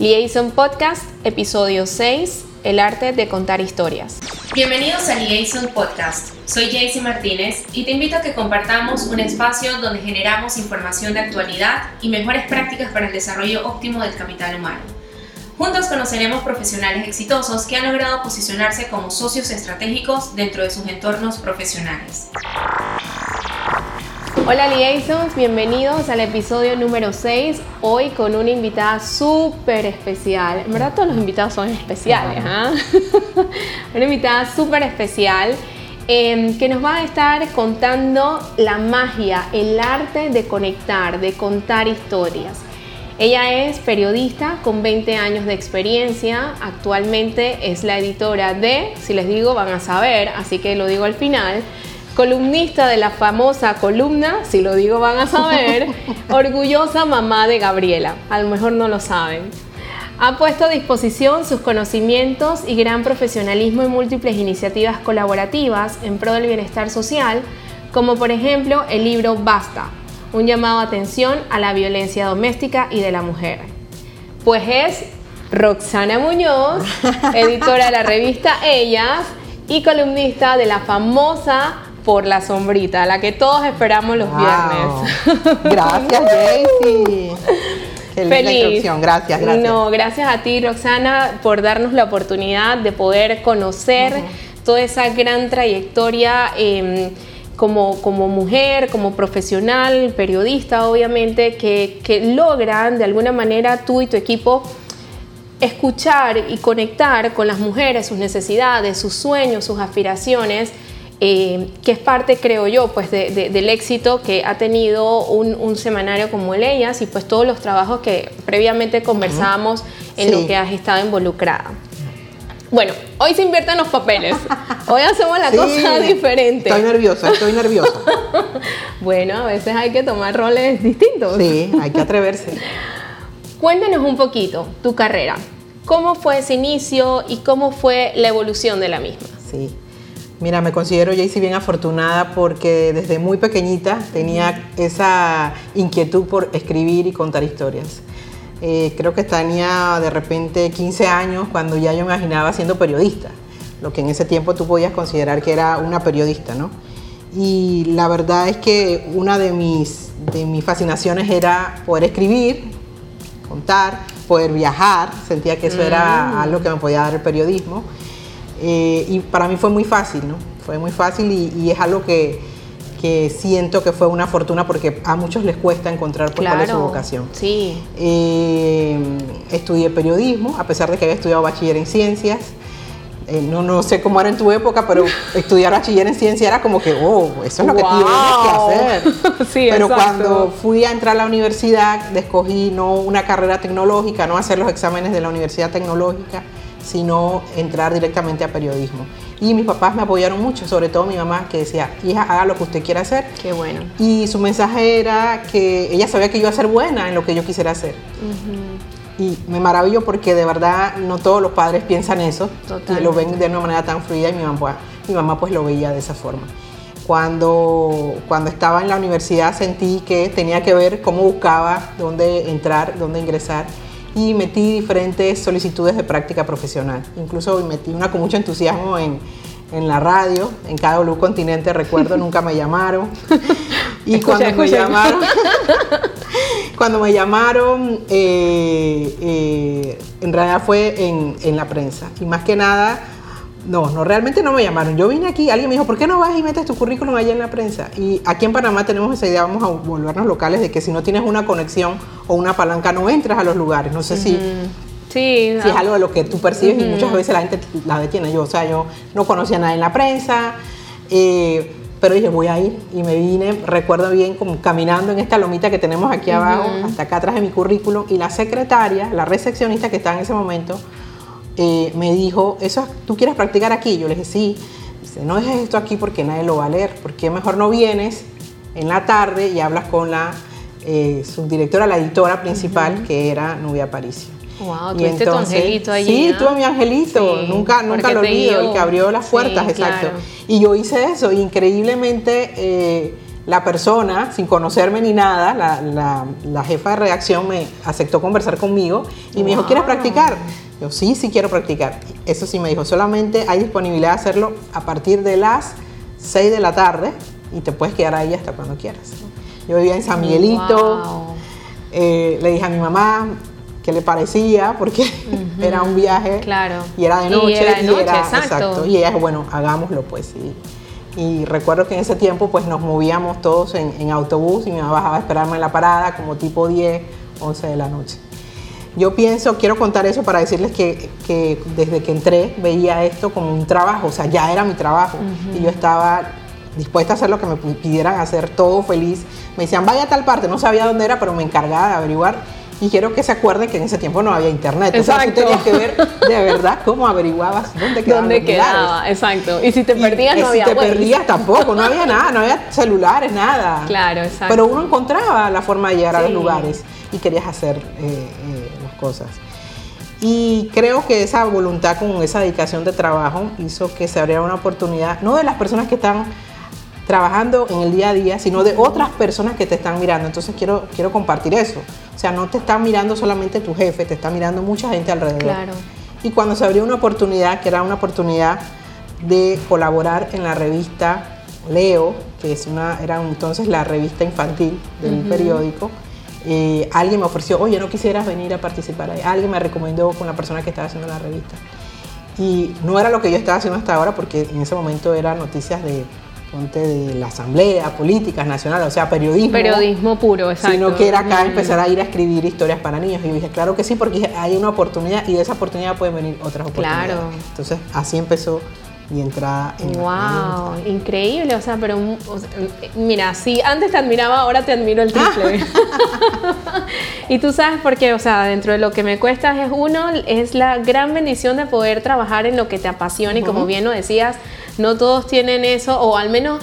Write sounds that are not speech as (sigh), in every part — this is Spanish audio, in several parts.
Liaison Podcast, episodio 6, El arte de contar historias. Bienvenidos a Liaison Podcast. Soy Jaycee Martínez y te invito a que compartamos un espacio donde generamos información de actualidad y mejores prácticas para el desarrollo óptimo del capital humano. Juntos conoceremos profesionales exitosos que han logrado posicionarse como socios estratégicos dentro de sus entornos profesionales. Hola Liaisons, bienvenidos al episodio número 6, hoy con una invitada súper especial. En verdad todos los invitados son especiales, ¿ah? (laughs) una invitada súper especial em, que nos va a estar contando la magia, el arte de conectar, de contar historias. Ella es periodista con 20 años de experiencia, actualmente es la editora de, si les digo van a saber, así que lo digo al final, columnista de la famosa columna, si lo digo van a saber, (laughs) orgullosa mamá de Gabriela, a lo mejor no lo saben. Ha puesto a disposición sus conocimientos y gran profesionalismo en múltiples iniciativas colaborativas en pro del bienestar social, como por ejemplo el libro Basta, un llamado a atención a la violencia doméstica y de la mujer. Pues es Roxana Muñoz, (laughs) editora de la revista Ellas y columnista de la famosa por la sombrita, la que todos esperamos los viernes. (laughs) Gracias, Jaycee. Feliz. Gracias, gracias. No, gracias a ti, Roxana, por darnos la oportunidad de poder conocer toda esa gran trayectoria. Em, como, como, mujer, como profesional, periodista, obviamente, que, que logran de alguna manera tú y tu equipo escuchar y conectar con las mujeres, sus necesidades, sus sueños, sus aspiraciones eh, que es parte, creo yo, pues del éxito que ha tenido un, semanario como el Ellas y pues todos los trabajos que previamente conversábamos en lo que has estado involucrada. Bueno, hoy se invierten los papeles. Hoy hacemos la cosa diferente. Estoy nerviosa, estoy nerviosa. (laughs) bueno, a veces hay que tomar roles distintos. Sí, hay que atreverse. Cuéntanos un poquito tu carrera. ¿Cómo fue ese inicio y cómo fue la evolución de la misma? Sí. Mira, me considero Jaycee bien afortunada porque desde muy pequeñita tenía esa inquietud por escribir y contar historias. Eh, creo que tenía de repente 15 años cuando ya yo imaginaba siendo periodista, lo que en ese tiempo tú podías considerar que era una periodista, ¿no? Y la verdad es que una de mis, de mis fascinaciones era poder escribir, contar, poder viajar, sentía que eso era mm. algo que me podía dar el periodismo. Eh, y para mí fue muy fácil, ¿no? Fue muy fácil y, es algo que, que, siento que fue una fortuna porque a muchos les cuesta encontrar pues, cuál es su vocación. Sí. Eh, estudié periodismo, a pesar de que había estudiado bachiller en ciencias. Eh, no, no sé cómo era en tu época, pero (laughs) estudiar bachiller en ciencia era como que, oh, eso es lo que tienes que hacer. (laughs) sí, pero cuando fui a entrar a la universidad, escogí no una carrera tecnológica, no hacer los exámenes de la universidad tecnológica, sino entrar directamente a periodismo. Y mis papás me apoyaron mucho, sobre todo mi mamá que decía, hija, haga lo que usted quiera hacer. Qué bueno. Y su mensaje era que ella sabía que yo iba a ser buena en lo que yo quisiera hacer. Y me maravillo porque de verdad no todos los padres piensan eso, que lo ven de una manera tan fluida y mi mamá, mi mamá pues lo veía de esa forma. Cuando, cuando estaba en la universidad sentí que tenía que ver cómo buscaba dónde entrar, dónde ingresar y metí diferentes solicitudes de práctica profesional. Incluso metí una con mucho entusiasmo en, en la radio, en cada KW Continente, recuerdo, (laughs) nunca me llamaron. (laughs) Y cuando me llamaron, (laughs) cuando me llamaron, eh, eh, en realidad fue en, en la prensa. Y más que nada, no, no, realmente no me llamaron. Yo vine aquí, alguien me dijo, ¿por qué no vas y metes tu currículum allá en la prensa? Y aquí en Panamá tenemos esa idea, vamos a volvernos locales, de que si no tienes una conexión o una palanca no entras a los lugares. No sé si, sí, si es algo de lo que tú percibes y muchas veces la gente la detiene. Yo, o sea, yo no conocía nada en la prensa, eh, pero dije, voy a ir y me vine, recuerdo bien, como caminando en esta lomita que tenemos aquí abajo, hasta acá atrás de mi currículum, y la secretaria, la recepcionista que estaba en ese momento, eh, me dijo, ¿eso tú quieres practicar aquí? Yo le dije, sí. Dice, no dejes esto aquí porque nadie lo va a leer. ¿Por qué mejor no vienes en la tarde y hablas con la eh, subdirectora, la editora principal, que era Nubia Aparicio? Wow, tuviste tu angelito allí. Sí, tuve mi angelito, nunca, nunca lo olvido, el que abrió las puertas, exacto. Y yo hice eso, increíblemente eh, la persona, sin conocerme ni nada, la, jefa de redacción me aceptó conversar conmigo y me dijo, ¿quieres practicar? Yo, sí, sí quiero practicar. Eso sí me dijo, solamente hay disponibilidad de hacerlo a partir de las 6 de la tarde y te puedes quedar ahí hasta cuando quieras. Yo vivía en San Miguelito, eh, le dije a mi mamá qué le parecía, porque (laughs) era un viaje claro. y era de noche. Y era de noche, exacto. Y ella dijo, bueno, hagámoslo pues. Y, y, recuerdo que en ese tiempo pues nos movíamos todos en, autobús y mi mamá bajaba a esperarme en la parada como tipo 10, 11 de la noche. Yo pienso, quiero contar eso para decirles que, que, desde que entré veía esto como un trabajo, o sea, ya era mi trabajo y yo estaba dispuesta a hacer lo que me pidieran hacer, todo feliz. Me decían, vaya a tal parte, no sabía dónde era, pero me encargaba de averiguar. Y quiero que se acuerden que en ese tiempo no había internet. Exacto. O sea, tú tenías que ver de verdad cómo averiguabas dónde quedaban ¿Dónde quedaba? Exacto. Y si te perdías, no había Si te perdías tampoco, no había nada, no había celulares, nada. Claro, exacto. Pero uno encontraba la forma de llegar a los lugares y querías hacer eh, eh, cosas. Y creo que esa voluntad con esa dedicación de trabajo hizo que se abriera una oportunidad, no de las personas que están trabajando en el día a día, sino de otras personas que te están mirando. Entonces quiero, quiero compartir eso. O sea, no te está mirando solamente tu jefe, te está mirando mucha gente alrededor. Claro. Y cuando se abrió una oportunidad, que era una oportunidad de colaborar en la revista Leo, que es una, era entonces la revista infantil del periódico, eh, alguien me ofreció, oye, ¿no quisieras venir a participar ahí? Alguien me recomendó con la persona que estaba haciendo la revista. Y no era lo que yo estaba haciendo hasta ahora, porque en ese momento eran noticias de ponte de la asamblea, políticas nacionales, o sea, periodismo. Periodismo puro, exacto. Sino que era acá empezar a ir a escribir historias para niños. Y yo dije, claro que sí, porque hay una oportunidad y de esa oportunidad pueden venir otras oportunidades. Claro. Entonces, así empezó mi entrada en Wow, increíble, o sea, pero mira, si antes te admiraba, ahora te admiro el triple. (laughs) y tú sabes por qué, o sea, dentro de lo que me cuesta es uno, es la gran bendición de poder trabajar en lo que te apasiona y como bien lo decías, no todos tienen eso, o al menos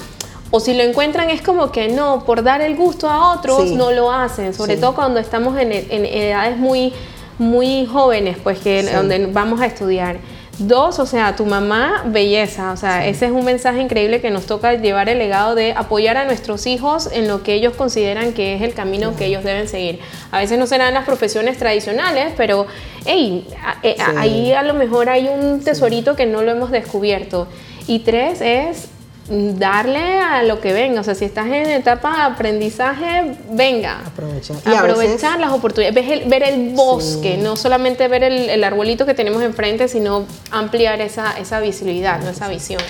o si lo encuentran es como que no, por dar el gusto a otros no lo hacen, sobre todo cuando estamos en, edades muy, muy jóvenes, pues que donde vamos a estudiar. Dos, o sea, tu mamá, belleza. O sea, ese es un mensaje increíble que nos toca llevar el legado de apoyar a nuestros hijos en lo que ellos consideran que es el camino que ellos deben seguir. A veces no serán las profesiones tradicionales, pero hey, eh, ahí a lo mejor hay un tesorito que no lo hemos descubierto. Y tres es darle a lo que venga. O sea, si estás en etapa de aprendizaje, venga. Aprovechar. Aprovechar las oportunidades. Ver el, bosque, no solamente ver el, arbolito que tenemos enfrente, sino ampliar esa, esa visibilidad, ¿no? esa visión.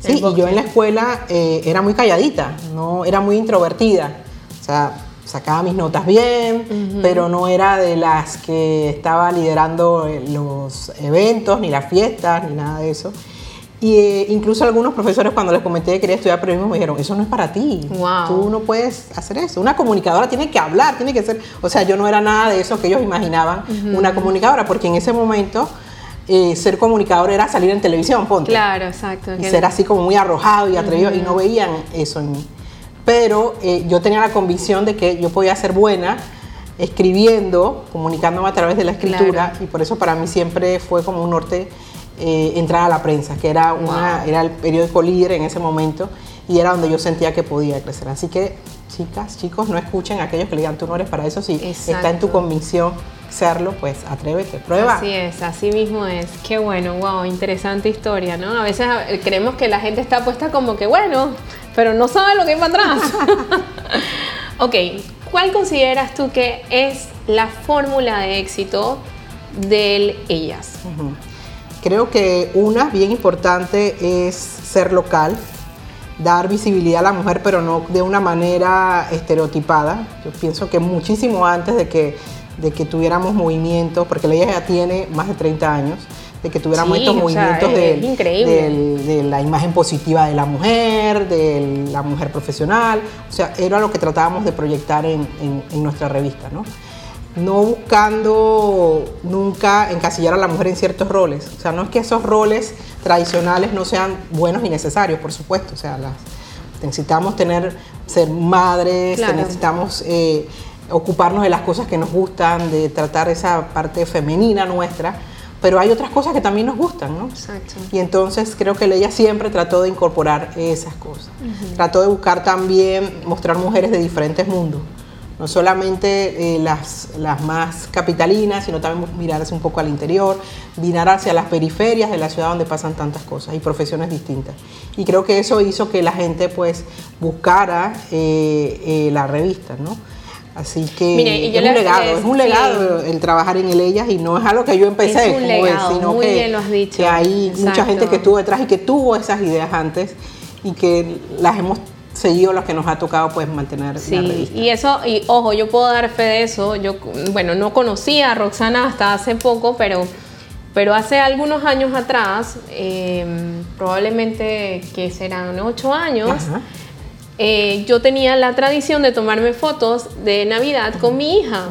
Sí, y yo en la escuela eh, era muy calladita, no era muy introvertida. O sea, sacaba mis notas bien, pero no era de las que estaba liderando los eventos, ni las fiestas, ni nada de eso. Y eh, incluso algunos profesores cuando les comenté que quería estudiar periodismo me dijeron, eso no es para ti, tú no puedes hacer eso. Una comunicadora tiene que hablar, tiene que ser, o sea, yo no era nada de eso que ellos imaginaban una comunicadora, porque en ese momento eh, ser comunicador era salir en televisión, ponte. Claro, exacto. Y ser así como muy arrojado y atrevido y no veían eso en mí. Pero eh, yo tenía la convicción de que yo podía ser buena escribiendo, comunicándome a través de la escritura y por eso para mí siempre fue como un norte eh, entrar a la prensa, que era, una, era el periódico líder en ese momento y era donde yo sentía que podía crecer. Así que, chicas, chicos, no escuchen a aquellos que le digan tú no eres para eso. Si está en tu convicción serlo, pues atrévete, prueba. Así es, así mismo es. Qué bueno, wow, interesante historia, ¿no? A veces creemos que la gente está puesta como que, bueno, pero no sabe lo que hay para atrás. (laughs) ok, ¿cuál consideras tú que es la fórmula de éxito del ellas? Creo que una bien importante es ser local, dar visibilidad a la mujer, pero no de una manera estereotipada. Yo pienso que muchísimo antes de que, de que tuviéramos movimientos, porque la ya tiene más de 30 años, de que tuviéramos estos movimientos de, la imagen positiva de la mujer, de la mujer profesional. O sea, era lo que tratábamos de proyectar en, en nuestra revista, ¿no? No buscando nunca encasillar a la mujer en ciertos roles. O sea, no es que esos roles tradicionales no sean buenos y necesarios, por supuesto. O sea, las, necesitamos tener, ser madres, necesitamos eh, ocuparnos de las cosas que nos gustan, de tratar esa parte femenina nuestra, pero hay otras cosas que también nos gustan, ¿no? Exacto. Y entonces creo que ella siempre trató de incorporar esas cosas. Trató de buscar también mostrar mujeres de diferentes mundos. No solamente eh, las, las más capitalinas, sino también mirarse un poco al interior, mirar hacia las periferias de la ciudad donde pasan tantas cosas y profesiones distintas. Y creo que eso hizo que la gente pues buscara eh, eh, la revista, ¿no? Así que es, un legado, es un legado el trabajar en el ellas y no es algo que yo empecé, sino que, hay mucha gente que estuvo detrás y que tuvo esas ideas antes y que las hemos seguido los que nos ha tocado pues mantener sí, la revista. Y eso, y ojo, yo puedo dar fe de eso. Yo, bueno, no conocía a Roxana hasta hace poco, pero, pero hace algunos años atrás, em, probablemente que serán ocho años, eh, yo tenía la tradición de tomarme fotos de Navidad con mi hija.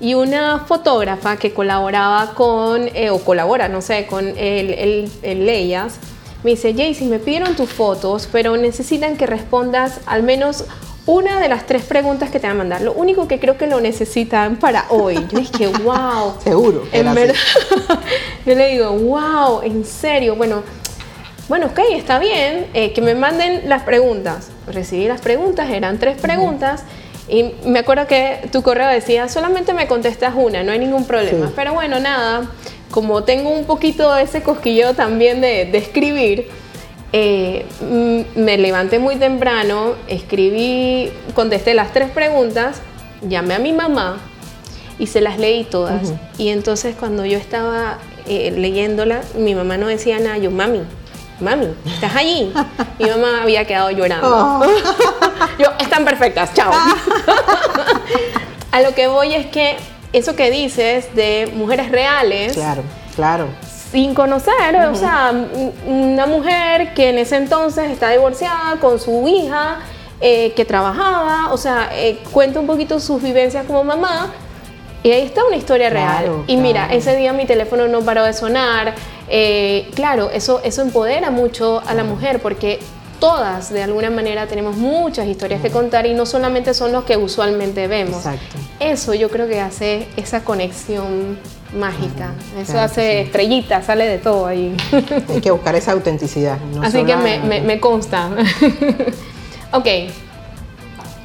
Y una fotógrafa que colaboraba con, eh, o colabora, no sé, con el, el, Leyas, me dice, Jaycee, me pidieron tus fotos, pero necesitan que respondas al menos una de las tres preguntas que te van a mandar. Lo único que creo que lo necesitan para hoy. Yo dije, (laughs) wow. Seguro. En verdad. (laughs) yo le digo, wow, en serio. Bueno, bueno, ok, está bien, eh, que me manden las preguntas. Recibí las preguntas, eran tres preguntas. Y me acuerdo que tu correo decía, solamente me contestas una, no hay ningún problema. Pero bueno, nada, como tengo un poquito ese cosquillo también de, escribir, eh, me levanté muy temprano, escribí, contesté las tres preguntas, llamé a mi mamá y se las leí todas. Y entonces cuando yo estaba eh, leyéndola, mi mamá no decía nada, yo, mami, mami, ¿estás allí? Mi mamá había quedado llorando. Oh. (laughs) Yo, están perfectas, chao. (laughs) (laughs) A lo que voy es que eso que dices de mujeres reales. Claro, claro. Sin conocer, o sea, una mujer que en ese entonces está divorciada con su hija, eh, que trabajaba, o sea, eh, cuenta un poquito sus vivencias como mamá. Y ahí está una historia real. Y mira, ese día mi teléfono no paró de sonar, eh, claro, eso, eso empodera mucho a la mujer porque todas de alguna manera tenemos muchas historias que contar y no solamente son los que usualmente vemos. Exacto. Eso yo creo que hace esa conexión mágica. Eso hace estrellitas, sale de todo ahí. (laughs) Hay que buscar esa autenticidad. Así que me, me consta. (laughs) ok,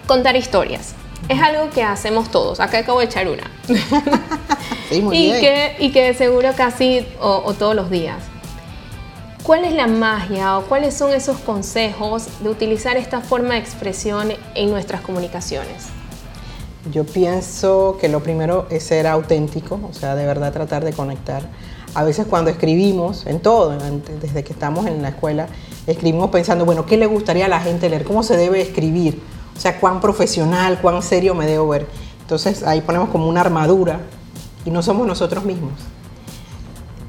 contar historias es algo que hacemos todos. Acá acabo de echar una. (laughs) Sí, muy y, Que, y que seguro casi o, todos los días. ¿Cuál es la magia o cuáles son esos consejos de utilizar esta forma de expresión en nuestras comunicaciones? Yo pienso que lo primero es ser auténtico, o sea, de verdad tratar de conectar. A veces cuando escribimos, en todo, desde que estamos en la escuela, escribimos pensando, bueno, ¿qué le gustaría a la gente leer? ¿Cómo se debe escribir? O sea, cuán profesional, cuán serio me debo ver. Entonces ahí ponemos como una armadura y no somos nosotros mismos.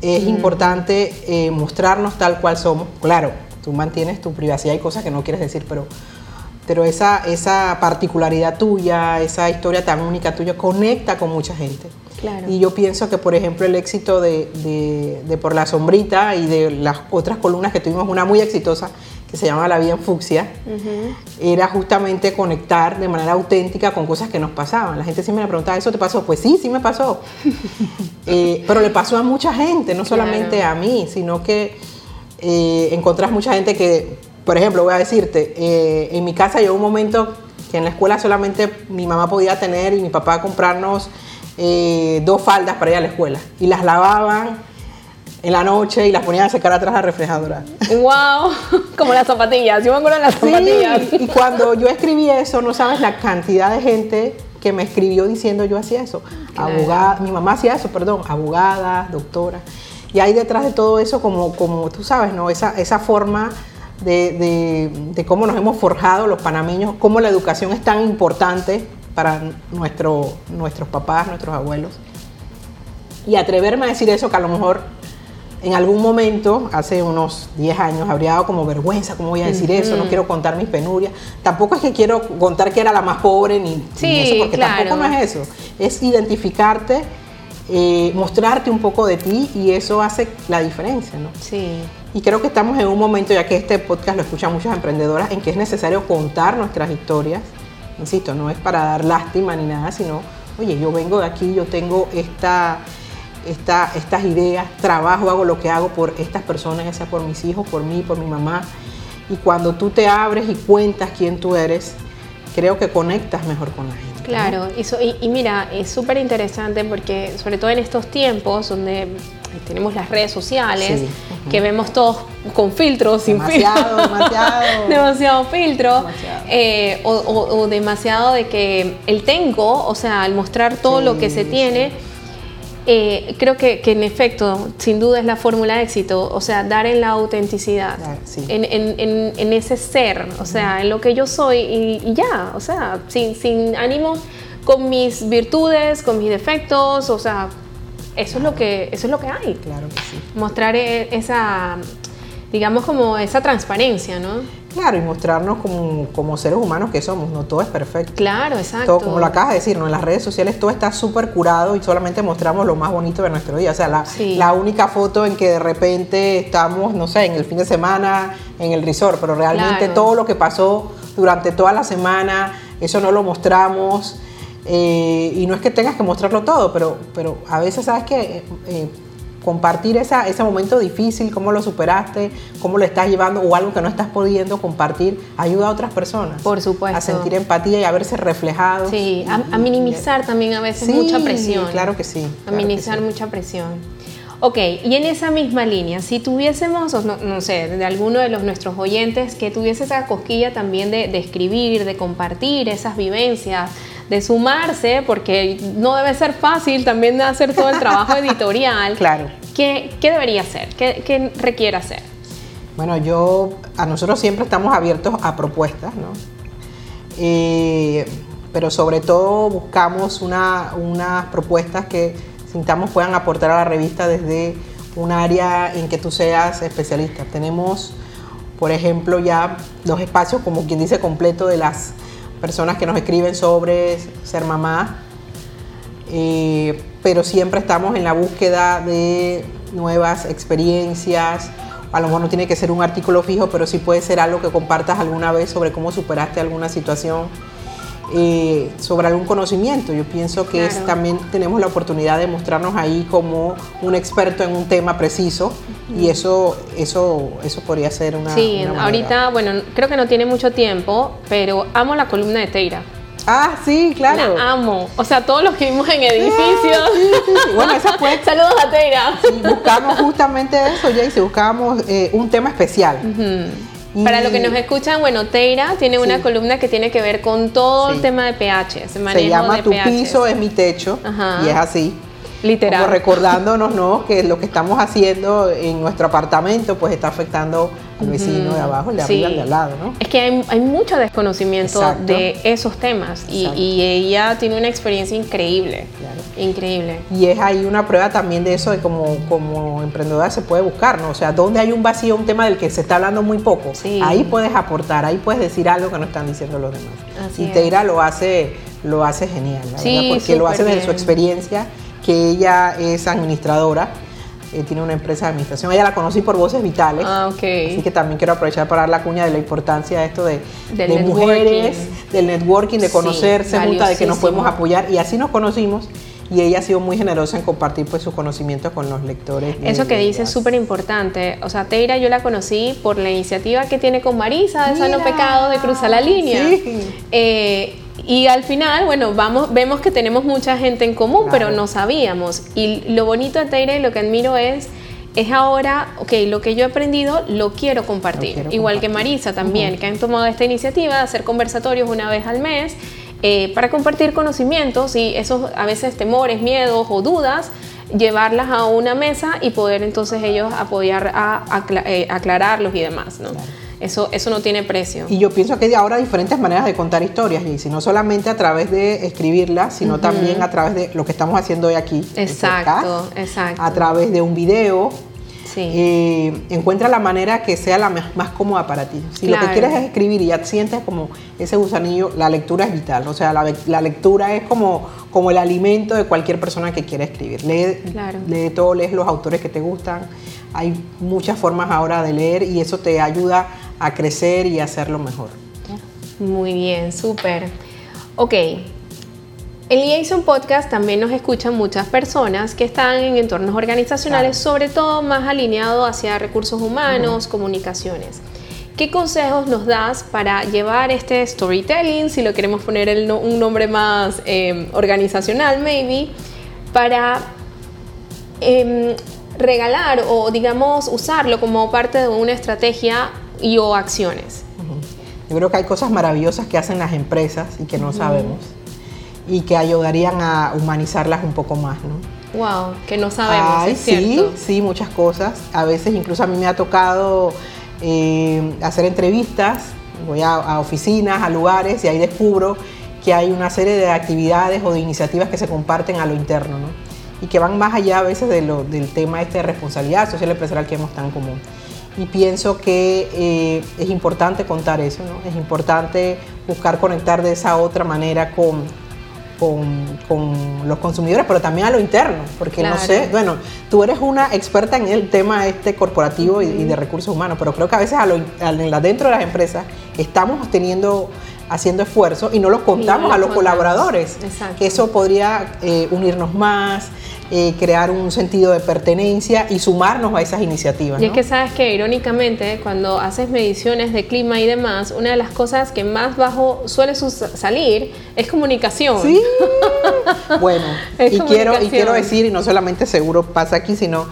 Es mm. importante eh, mostrarnos tal cual somos. Claro, tú mantienes tu privacidad, hay cosas que no quieres decir, pero, pero esa, esa particularidad tuya, esa historia tan única tuya, conecta con mucha gente. Y yo pienso que, por ejemplo, el éxito de, de, Por la Sombrita y de las otras columnas que tuvimos, una muy exitosa, que se llama La vida en fucsia, era justamente conectar de manera auténtica con cosas que nos pasaban. La gente siempre me preguntaba, ¿eso te pasó? Pues sí, sí me pasó. (laughs) Eh, pero le pasó a mucha gente, no solamente a mí, sino que eh, encontrás mucha gente que, por ejemplo, voy a decirte, eh, en mi casa llegó un momento que en la escuela solamente mi mamá podía tener y mi papá comprarnos dos faldas para ir a la escuela. Y las lavaban en la noche y las ponían a secar atrás a la refrigeradora. ¡Wow! (laughs) Como las zapatillas, yo me acuerdo de las zapatillas. Y cuando yo escribí eso, no sabes la cantidad de gente que me escribió diciendo yo hacía eso. Abogada, mi mamá hacía eso, perdón, abogada, doctora. Y hay detrás de todo eso, como, como tú sabes, ¿no? Esa, esa forma de, de, cómo nos hemos forjado los panameños, cómo la educación es tan importante para nuestro, nuestros papás, nuestros abuelos. Y atreverme a decir eso que a lo mejor en algún momento, hace unos 10 años, habría dado como vergüenza, ¿cómo voy a decir eso? No quiero contar mis penurias. Tampoco es que quiero contar que era la más pobre ni, eso, porque tampoco no es eso. Es identificarte, eh, mostrarte un poco de ti y eso hace la diferencia, ¿no? Sí. Y creo que estamos en un momento, ya que este podcast lo escuchan muchas emprendedoras, en que es necesario contar nuestras historias. Insisto, no es para dar lástima ni nada, sino, oye, yo vengo de aquí, yo tengo esta estas ideas, trabajo, hago lo que hago por estas personas, ya sea por mis hijos, por mí, por mi mamá. Y cuando tú te abres y cuentas quién tú eres, creo que conectas mejor con la gente. Claro, y, mira, es súper interesante porque sobre todo en estos tiempos donde tenemos las redes sociales, que vemos todos con filtros, sin (laughs) (laughs) filtro. Demasiado, demasiado filtro. Eh, o, demasiado de que el tengo, o sea, al mostrar todo lo que se tiene eh, creo que, en efecto, sin duda es la fórmula de éxito, o sea, dar en la autenticidad, en, ese ser, o sea, en lo que yo soy y, ya, o sea, sin, sin ánimo, con mis virtudes, con mis defectos, o sea, eso es lo que, eso es lo que hay. Claro que sí. Mostrar e, esa, digamos, como esa transparencia, ¿no? Claro, y mostrarnos como, seres humanos que somos, no todo es perfecto. Claro, exacto. Todo, como lo acabas de decir, ¿no? en las redes sociales todo está súper curado y solamente mostramos lo más bonito de nuestro día. O sea, la, la, única foto en que de repente estamos, no sé, en el fin de semana, en el resort, pero realmente todo lo que pasó durante toda la semana, eso no lo mostramos. Eh, y no es que tengas que mostrarlo todo, pero, pero a veces, ¿sabes que eh, eh, compartir esa, ese momento difícil, cómo lo superaste, cómo lo estás llevando o algo que no estás pudiendo compartir, ayuda a otras personas. Por supuesto. A sentir empatía y a verse reflejados. Sí, a, minimizar también a veces mucha presión. Claro que sí. a minimizar mucha presión. Ok, y en esa misma línea, si tuviésemos, no, no, sé, de alguno de los nuestros oyentes que tuviese esa cosquilla también de, de escribir, de compartir esas vivencias, de sumarse, porque no debe ser fácil también hacer todo el trabajo (laughs) editorial. Claro. ¿Qué, ¿Qué, debería hacer? ¿Qué, ¿Qué, requiere hacer? Bueno, yo, a nosotros siempre estamos abiertos a propuestas, ¿no? Eh, pero sobre todo buscamos una, unas propuestas que sintamos puedan aportar a la revista desde un área en que tú seas especialista. Tenemos, por ejemplo, ya los espacios, como quien dice, completo de las personas que nos escriben sobre ser mamá, eh, pero siempre estamos en la búsqueda de nuevas experiencias. A lo mejor no tiene que ser un artículo fijo, pero sí puede ser algo que compartas alguna vez sobre cómo superaste alguna situación eh, sobre algún conocimiento. Yo pienso que también tenemos la oportunidad de mostrarnos ahí como un experto en un tema preciso y eso, eso, eso podría ser una... Sí, ahorita, bueno, creo que no tiene mucho tiempo, pero amo la columna de Teira. Ah, sí, claro. La amo. O sea, todos los que vimos en edificios. bueno, esa fue. (laughs) Saludos a Teira. buscamos justamente eso, Jayce, buscábamos eh, un tema especial. Para los que nos escuchan, bueno, Teira tiene una columna que tiene que ver con todo el tema de pH. Se llama Tu piso es mi techo y es así. Literal. Como recordándonos, ¿no? Que lo que estamos haciendo en nuestro apartamento pues está afectando al vecino de abajo, el de arriba, el de al lado, ¿no? Es que hay, mucho desconocimiento de esos temas y, ella tiene una experiencia increíble. Increíble. Y es ahí una prueba también de eso, de como, como emprendedora se puede buscar, ¿no? O sea, donde hay un vacío, un tema del que se está hablando muy poco, ahí puedes aportar, ahí puedes decir algo que no están diciendo los demás. y Teira lo hace, lo hace genial, la verdad, porque lo hace desde su experiencia que ella es administradora. Eh, tiene una empresa de administración. Ella la conocí por Voces Vitales. Ah, okay. Así que también quiero aprovechar para dar la cuña de la importancia de esto de, mujeres, del networking, de conocerse juntas, de que nos podemos apoyar. Y así nos conocimos y ella ha sido muy generosa en compartir pues sus conocimientos con los lectores. Eso que dice es súper importante. O sea, Teira yo la conocí por la iniciativa que tiene con Marisa de Sano Pecado de Cruzar la Línea. Sí. Eh, y al final, bueno, vamos, vemos que tenemos mucha gente en común, pero no sabíamos. Y lo bonito de Teira y lo que admiro es, es ahora, ok, lo que yo he aprendido lo quiero compartir. Igual que Marisa también, que han tomado esta iniciativa de hacer conversatorios una vez al mes eh, para compartir conocimientos y esos a veces temores, miedos o dudas llevarlas a una mesa y poder entonces ellos apoyar a, eh, aclararlos y demás, ¿no? Eso, eso no tiene precio. Y yo pienso que hay ahora diferentes maneras de contar historias, y no solamente a través de escribirlas, sino también a través de lo que estamos haciendo hoy aquí. Exacto, exacto. A través de un video. Sí. Eh, encuentra la manera que sea la más, cómoda para ti. Si lo que quieres es escribir y ya sientes como ese gusanillo, la lectura es vital. O sea, la, lectura es como, como el alimento de cualquier persona que quiera escribir. Lee, lee todo, lees los autores que te gustan. Hay muchas formas ahora de leer y eso te ayuda a crecer y a hacerlo mejor. Muy bien, súper. Ok, El Liaison Podcast también nos escuchan muchas personas que están en entornos organizacionales, sobre todo más alineado hacia recursos humanos, comunicaciones. ¿Qué consejos nos das para llevar este storytelling, si lo queremos poner un nombre más em, organizacional, maybe, para em, regalar o, digamos, usarlo como parte de una estrategia y o acciones? Yo creo que hay cosas maravillosas que hacen las empresas y que no sabemos y que ayudarían a humanizarlas un poco más, ¿no? Wow, que no sabemos, ¿es sí, sí, muchas cosas. A veces incluso a mí me ha tocado eh, hacer entrevistas, voy a, oficinas, a lugares y ahí descubro que hay una serie de actividades o de iniciativas que se comparten a lo interno, ¿no? Y que van más allá a veces de lo, del tema este de responsabilidad social empresarial que hemos tan común. Y pienso que eh, es importante contar eso, ¿no? Es importante buscar conectar de esa otra manera con, con, los consumidores, pero también a lo interno, porque no sé, bueno, tú eres una experta en el tema este corporativo y, de recursos humanos, pero creo que a veces a lo, dentro de las empresas estamos teniendo haciendo esfuerzos y no los contamos a los colaboradores, que eso podría eh, unirnos más, eh, crear un sentido de pertenencia y sumarnos a esas iniciativas. Y es que sabes que irónicamente cuando haces mediciones de clima y demás, una de las cosas que más bajo suele salir es comunicación. Sí. (laughs) bueno, y quiero, y quiero decir, y no solamente seguro pasa aquí, sino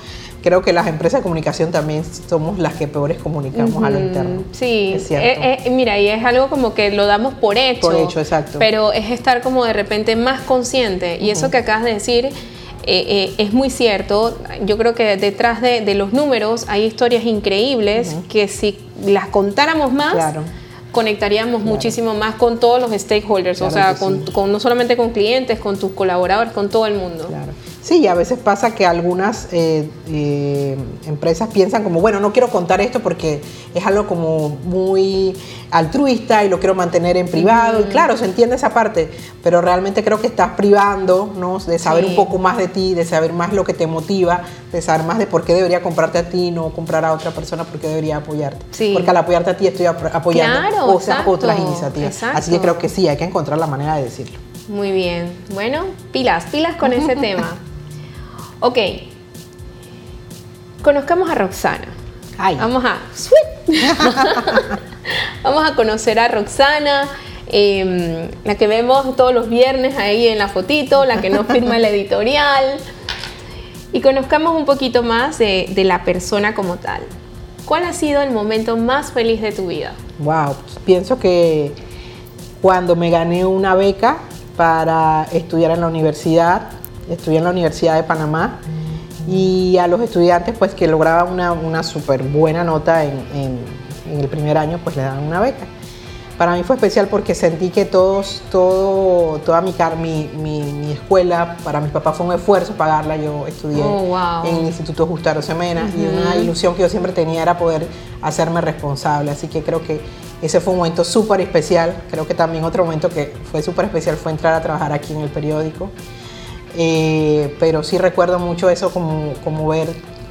creo que las empresas de comunicación también somos las que peores comunicamos a lo interno. Sí, es cierto. Eh, eh, mira, y es algo como que lo damos por hecho. Por hecho, exacto. Pero es estar como de repente más consciente. Y eso que acabas de decir eh, es muy cierto. Yo creo que detrás de, los números hay historias increíbles que si las contáramos más, conectaríamos muchísimo más con todos los stakeholders, o sea, con, no solamente con clientes, con tus colaboradores, con todo el mundo. Claro. Sí, a veces pasa que algunas eh, eh, empresas piensan como, bueno, no quiero contar esto porque es algo como muy altruista y lo quiero mantener en privado. Y claro, se entiende esa parte, pero realmente creo que estás privando ¿no? de saber un poco más de ti, de saber más lo que te motiva, de saber más de por qué debería comprarte a ti, no comprar a otra persona, porque debería apoyarte. Porque al apoyarte a ti estoy apoyando otras iniciativas. Así que creo que sí, hay que encontrar la manera de decirlo. Muy bien. Bueno, pilas, pilas con ese (laughs) tema. Ok. Conozcamos a Roxana. Vamos a. (laughs) Vamos a conocer a Roxana. Em, la que vemos todos los viernes ahí en la fotito, la que nos firma el editorial. Y conozcamos un poquito más de, de, la persona como tal. ¿Cuál ha sido el momento más feliz de tu vida? Wow, pienso que cuando me gané una beca para estudiar en la universidad estudié en la Universidad de Panamá y a los estudiantes pues que lograban una, una súper buena nota en, el primer año pues le daban una beca. Para mí fue especial porque sentí que todos, todo, toda mi, mi, mi, escuela, para mis papás fue un esfuerzo pagarla. Yo estudié oh, en el Instituto Justo Semena y una ilusión que yo siempre tenía era poder hacerme responsable. Así que creo que ese fue un momento súper especial. Creo que también otro momento que fue súper especial fue entrar a trabajar aquí en el periódico. Eh, pero sí recuerdo mucho eso como, como, ver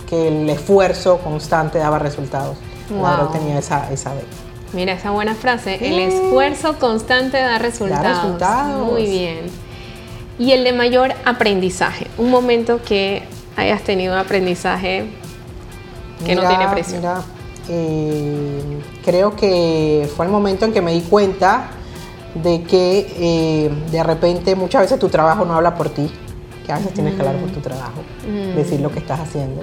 que el esfuerzo constante daba resultados. Claro, tenía esa, esa Mira esa buena frase, el esfuerzo constante da resultados. Da resultados. Muy bien. Y el de mayor aprendizaje, un momento que hayas tenido un aprendizaje que no tiene precio. Mira, eh, creo que fue el momento en que me di cuenta de que eh, de repente muchas veces tu trabajo no habla por ti que a veces tienes que hablar por tu trabajo, decir lo que estás haciendo.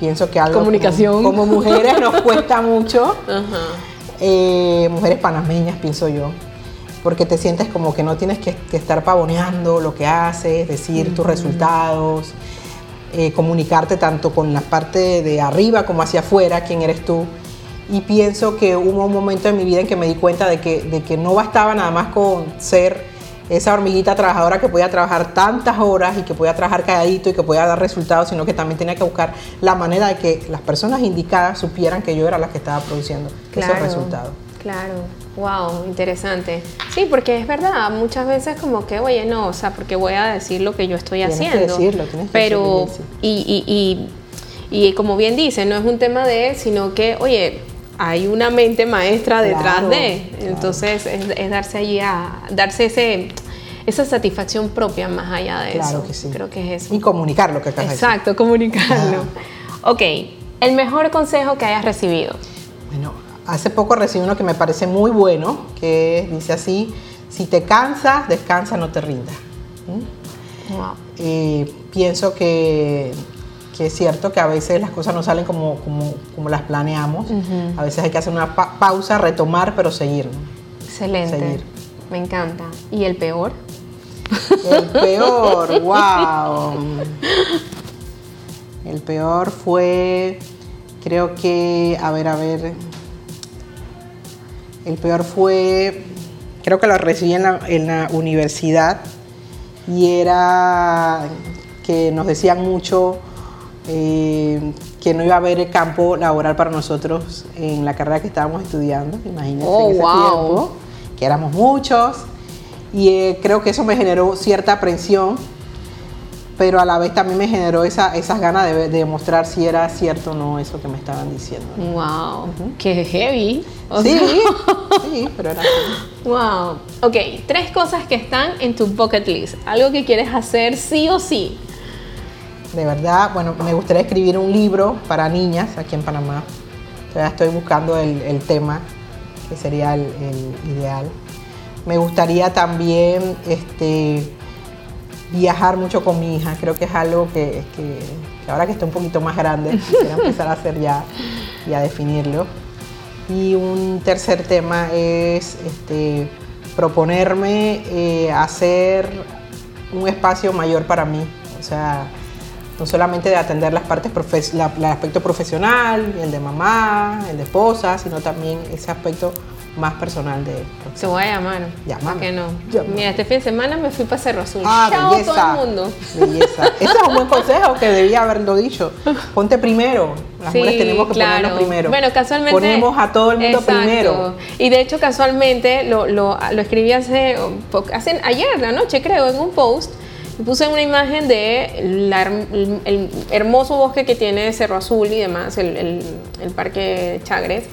Pienso que algo Comunicación. Como, mujeres nos (laughs) cuesta mucho, eh, mujeres panameñas pienso yo, porque te sientes como que no tienes que, estar pavoneando lo que haces, decir tus resultados, eh, comunicarte tanto con la parte de arriba como hacia afuera, quién eres tú. Y pienso que hubo un momento en mi vida en que me di cuenta de que, de que no bastaba nada más con ser esa hormiguita trabajadora que podía trabajar tantas horas y que podía trabajar calladito y que podía dar resultados, sino que también tenía que buscar la manera de que las personas indicadas supieran que yo era la que estaba produciendo esos resultados. Claro, wow, interesante. Sí, porque es verdad, muchas veces como que, oye, no, o sea, porque voy a decir lo que yo estoy haciendo. Que decirlo, tienes que pero, y, y, y como bien dice, no es un tema de, sino que, oye, hay una mente maestra detrás de. Entonces es, darse allí a darse ese esa satisfacción propia más allá de claro eso. Que sí. Creo que es eso. Y comunicar lo que acabas Exacto, comunicarlo. Ok, el mejor consejo que hayas recibido. Bueno, hace poco recibí uno que me parece muy bueno, que dice así, si te cansas, descansa, no te rindas. ¿Mm? Wow. Eh, pienso que, que, es cierto que a veces las cosas no salen como, como, como las planeamos. Uh -huh. A veces hay que hacer una pa pausa, retomar, pero seguir. Excelente. Seguir. Me encanta. ¿Y el peor? El peor, (laughs) wow. El peor fue, creo que, a ver, a ver. El peor fue, creo que lo recibí en la, en la universidad y era que nos decían mucho eh, que no iba a haber el campo laboral para nosotros en la carrera que estábamos estudiando, imagínense oh, en ese wow. tiempo, que éramos muchos, y eh, creo que eso me generó cierta aprensión, pero a la vez también me generó esa, esas ganas de, de demostrar si era cierto o no eso que me estaban diciendo. ¡Wow! Uh -huh. ¡Qué heavy! O sí, sea... (laughs) sí, pero era así. ¡Wow! Ok, tres cosas que están en tu bucket list. Algo que quieres hacer sí o sí. De verdad, bueno, me gustaría escribir un libro para niñas aquí en Panamá. Todavía estoy buscando el, el tema, que sería el, el, ideal. Me gustaría también este, viajar mucho con mi hija. Creo que es algo que, que, que ahora que estoy un poquito más grande, (laughs) quisiera empezar a hacer ya y a definirlo. Y un tercer tema es este, proponerme eh, hacer un espacio mayor para mí. O sea, no solamente de atender las partes la, el aspecto profesional, el de mamá, el de esposa, sino también ese aspecto más personal de Te voy a llamar. Llámame. que no? Llámame. Mira, este fin de semana me fui para Cerro Azul. Ah, Chao belleza. todo el mundo. Belleza. Ese es un buen consejo que debía haberlo dicho. Ponte primero. Las Sí, mujeres tenemos que claro. ponernos primero. Bueno, casualmente. Ponemos a todo el mundo Exacto. primero. Y de hecho, casualmente, lo, lo, lo escribí hace, hace ayer, la noche, creo, en un post. Y puse una imagen de la, el, el hermoso bosque que tiene Cerro Azul y demás, el, el, el Parque Chagres.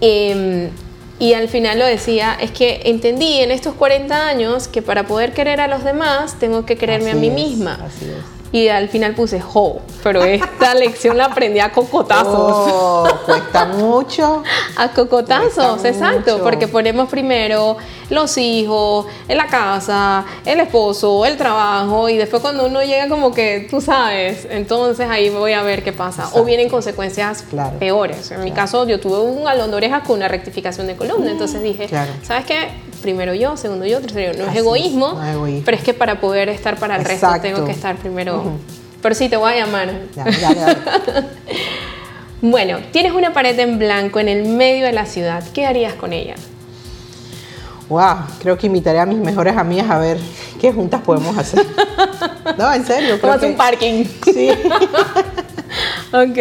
Eh, y al final lo decía, es que entendí en estos 40 años que para poder querer a los demás tengo que quererme Así a mí es, misma. Así es. Y al final puse, jo, pero esta (laughs) lección la aprendí a cocotazos. Oh, cuesta mucho. (laughs) A cocotazos, Cuesta exacto, mucho. porque ponemos primero los hijos, la casa, el esposo, el trabajo, y después cuando uno llega como que, tú sabes, entonces ahí voy a ver qué pasa. O vienen consecuencias Claro. peores. En mi caso, yo tuve un galón de orejas con una rectificación de columna, entonces dije, Claro. ¿sabes qué? Primero yo, segundo yo, tercero yo. No es egoísmo, no es egoísmo. pero es que para poder estar para el resto tengo que estar primero. Ujú. Pero sí, te voy a llamar. Ya, ya, ya. (laughs) Bueno, tienes una pared en blanco en el medio de la ciudad. ¿Qué harías con ella? Wow, creo que invitaré a mis mejores amigas a ver qué juntas podemos hacer. (laughs) No, en serio, creo Como que un parking. sí. (laughs) ok.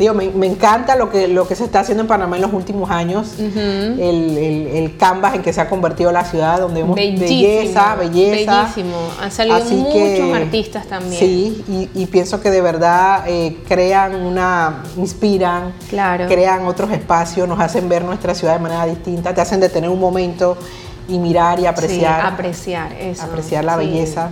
Digo, me, me encanta lo que, lo que se está haciendo en Panamá en los últimos años, el, el, el canvas en que se ha convertido la ciudad, donde vemos Bellísimo. belleza, belleza. Bellísimo. Han salido Así muchos que, artistas también. Sí, y, y pienso que de verdad eh, crean una, inspiran, Claro. crean otros espacios, nos hacen ver nuestra ciudad de manera distinta, te hacen detener un momento y mirar y apreciar, Sí, apreciar eso. apreciar la sí. belleza.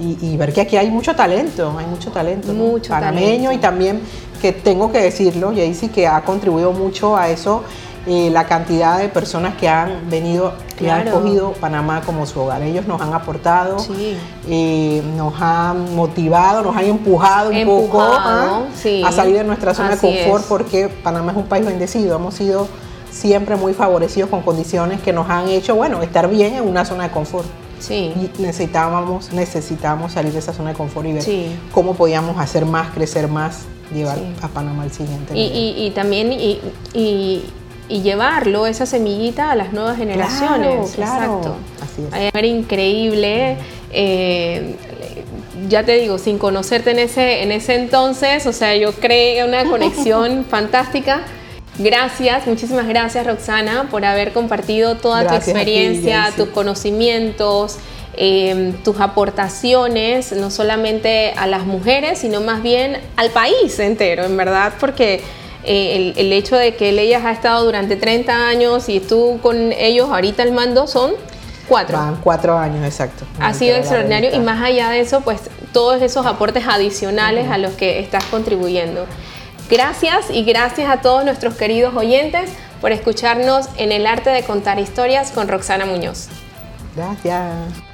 Y, y ver que aquí hay mucho talento, hay mucho talento, panameño talento. y también que tengo que decirlo, Jaycee, que ha contribuido mucho a eso eh, la cantidad de personas que han venido y han Claro. escogido Panamá como su hogar. Ellos nos han aportado, Sí. eh, nos han motivado, nos han empujado un poco ¿ah? sí. a salir de nuestra zona Así de confort es. porque Panamá es un país bendecido. Hemos sido siempre muy favorecidos con condiciones que nos han hecho, bueno, estar bien en una zona de confort. Sí. Y necesitábamos, necesitábamos salir de esa zona de confort y ver Sí. cómo podíamos hacer más, crecer más, llevar Sí. a Panamá al siguiente Y, nivel. y- y también y, llevarlo, esa semillita, a las nuevas generaciones. claro. Exacto. Así es. Era increíble. eh, ya te digo, sin conocerte en ese, en ese entonces, o sea, yo creé una (laughs) conexión fantástica. Gracias, muchísimas gracias Roxana por haber compartido toda Gracias tu experiencia, tus conocimientos, eh, tus aportaciones, no solamente a las mujeres, sino más bien al país entero, en verdad, porque eh, el, el hecho de que ellas ha estado durante 30 años y tú con ellos ahorita al mando son cuatro. Van cuatro años, exacto. Ha sido extraordinario y más allá de eso, pues todos esos aportes adicionales a los que estás contribuyendo. Gracias y gracias a todos nuestros queridos oyentes por escucharnos en el arte de contar historias con Roxana Muñoz. Gracias.